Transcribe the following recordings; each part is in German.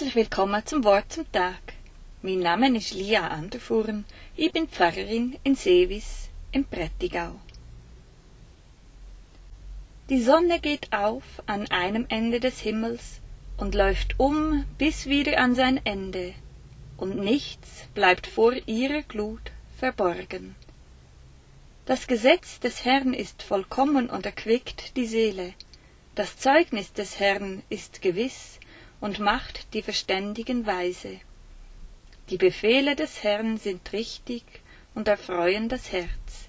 Herzlich willkommen zum Wort zum Tag. Mein Name ist Lia Anderfuhren. Ich bin Pfarrerin in Seewis im Prättigau. Die Sonne geht auf an einem Ende des Himmels und läuft um bis wieder an sein Ende, und nichts bleibt vor ihrer Glut verborgen. Das Gesetz des Herrn ist vollkommen und erquickt die Seele. Das Zeugnis des Herrn ist gewiss und macht die Verständigen weise. Die Befehle des Herrn sind richtig und erfreuen das Herz.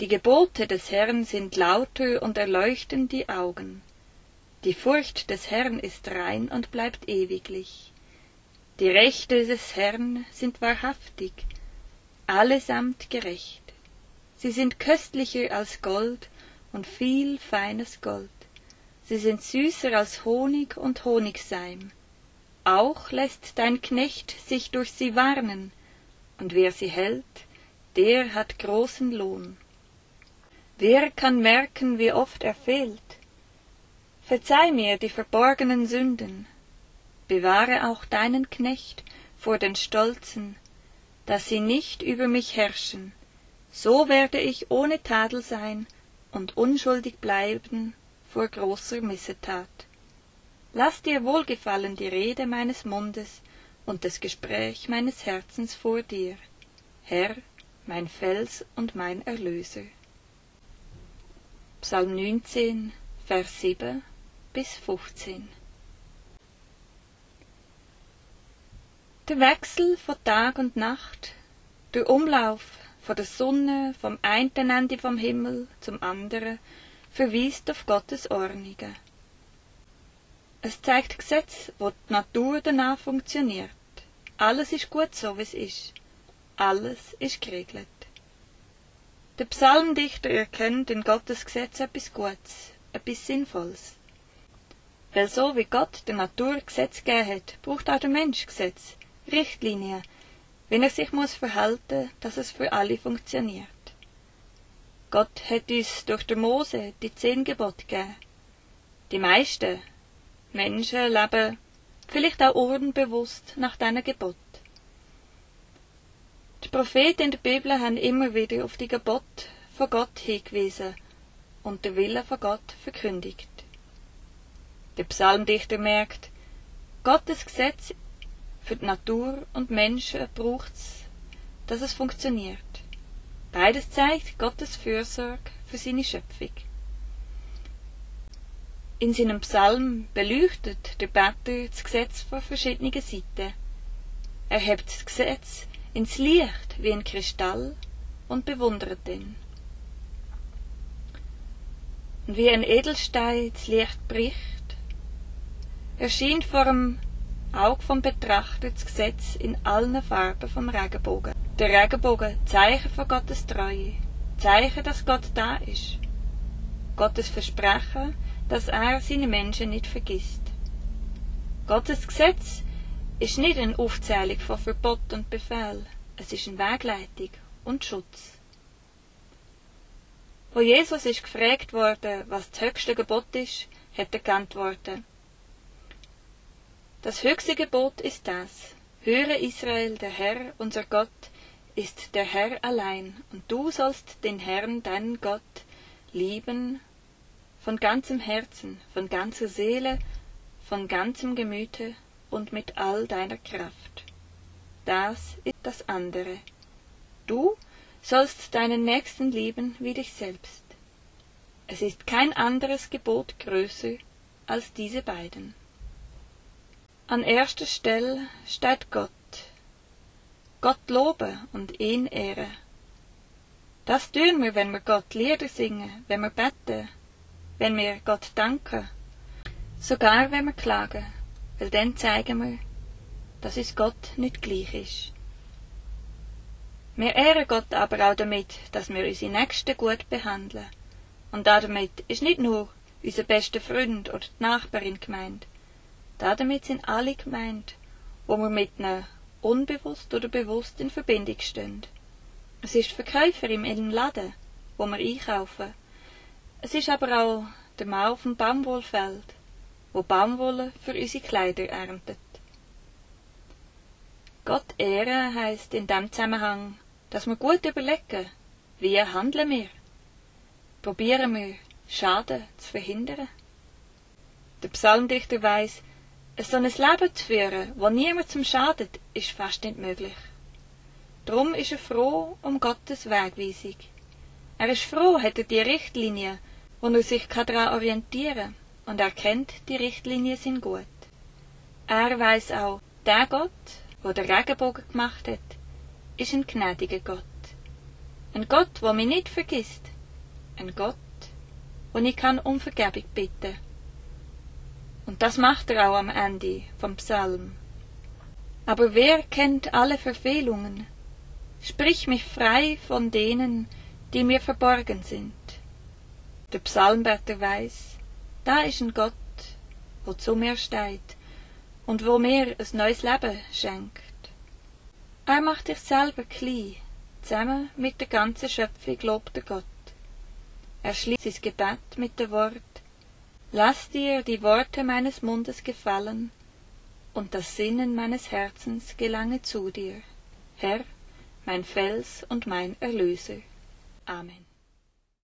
Die Gebote des Herrn sind lauter und erleuchten die Augen. Die Furcht des Herrn ist rein und bleibt ewiglich. Die Rechte des Herrn sind wahrhaftig, allesamt gerecht. Sie sind köstlicher als Gold und viel feines Gold sie sind süßer als Honig und Honigseim. Auch lässt dein Knecht sich durch sie warnen, und wer sie hält, der hat großen Lohn. Wer kann merken, wie oft er fehlt? Verzeih mir die verborgenen Sünden, bewahre auch deinen Knecht vor den Stolzen, dass sie nicht über mich herrschen, so werde ich ohne Tadel sein und unschuldig bleiben vor großer Missetat. Laß dir wohlgefallen die Rede meines Mundes und das Gespräch meines Herzens vor dir, Herr, mein Fels und mein Erlöser. Psalm 19, Vers 7 bis 15 Der Wechsel von Tag und Nacht, der Umlauf von der Sonne vom einen Ende vom Himmel zum anderen verweist auf Gottes Ordnungen. Es zeigt Gesetz, wo die Natur danach funktioniert. Alles ist gut so, wie es ist. Alles ist geregelt. Der Psalmdichter erkennt in Gottes Gesetz etwas Gutes, etwas Sinnvolles. Weil so wie Gott der Natur Gesetz gegeben hat, braucht auch der Mensch Gesetz, Richtlinien, wenn er sich muss verhalten, dass es für alle funktioniert. Gott hat uns durch den Mose die zehn Gebote gegeben. Die meisten Menschen leben vielleicht auch unbewusst nach diesen Gebot. Die Propheten in der Bibel haben immer wieder auf die Gebote von Gott hingewiesen und den Willen von Gott verkündigt. Der Psalmdichter merkt, Gottes Gesetz für die Natur und Menschen braucht's, dass es funktioniert. Beides zeigt Gottes Fürsorge für seine Schöpfung. In seinem Psalm beleuchtet der Better das Gesetz von verschiedenen Seiten. Er hebt das Gesetz ins Licht wie ein Kristall und bewundert ihn. Und wie ein Edelstein das Licht bricht, erscheint vor dem Auge vom Betrachter das Gesetz in allen Farben vom Regenbogen. Der Regenbogen, Zeichen von Gottes Treue, Zeichen, dass Gott da ist. Gottes Versprechen, dass er seine Menschen nicht vergisst. Gottes Gesetz ist nicht eine Aufzählung von Verbot und Befehl, es ist eine Wegleitung und Schutz. Wo Jesus ist gefragt worden, was das höchste Gebot ist, hat er geantwortet. Das höchste Gebot ist das. Höre Israel, der Herr, unser Gott, ist der Herr allein, und du sollst den Herrn, deinen Gott, lieben von ganzem Herzen, von ganzer Seele, von ganzem Gemüte und mit all deiner Kraft. Das ist das andere. Du sollst deinen Nächsten lieben wie dich selbst. Es ist kein anderes Gebot größer als diese beiden. An erster Stelle steht Gott, Gott loben und ihn ehren. Das tun wir, wenn wir Gott Lieder singen, wenn wir beten, wenn wir Gott danken, sogar wenn wir klagen, weil dann zeigen wir, dass es Gott nicht gleich ist. Wir ehren Gott aber auch damit, dass wir unsere Nächsten gut behandeln. Und damit ist nicht nur unser bester Freund oder die Nachbarin gemeint. Damit sind alle gemeint, wo wir mit ihnen unbewusst oder bewusst in Verbindung stehen. Es ist Verkäufer im Laden, wo wir einkaufen. Es ist aber auch der auf dem Baumwollfeld, wo Baumwolle für unsere Kleider erntet. Gott ehren heißt in dem Zusammenhang, dass wir gut überlegen, wie handeln wir? Probieren wir, Schaden zu verhindern? Der Psalmdichter weiß, so ein Leben zu führen, wo niemand zum schadet, ist fast nicht möglich. Drum ist er froh um Gottes Wegweisung. Er ist froh, hat er die Richtlinie, wo er sich daran orientieren kann, und er kennt, die Richtlinien sind gut. Er weiß auch, der Gott, wo der Regenbogen gemacht hat, ist ein gnädiger Gott. Ein Gott, wo mich nicht vergisst. Ein Gott, wo ich kann um Vergebung bitten. Und das macht er auch am Ende vom Psalm. Aber wer kennt alle Verfehlungen? Sprich mich frei von denen, die mir verborgen sind. Der Psalmbeter weiß, da ist ein Gott, wo zu mir steht und wo mir ein neues Leben schenkt. Er macht dich selber klein, zusammen mit der ganzen Schöpfung lobt er Gott. Er schließt sein Gebet mit dem Wort, Lass dir die Worte meines Mundes gefallen, und das Sinnen meines Herzens gelange zu dir, Herr, mein Fels und mein Erlöser. Amen.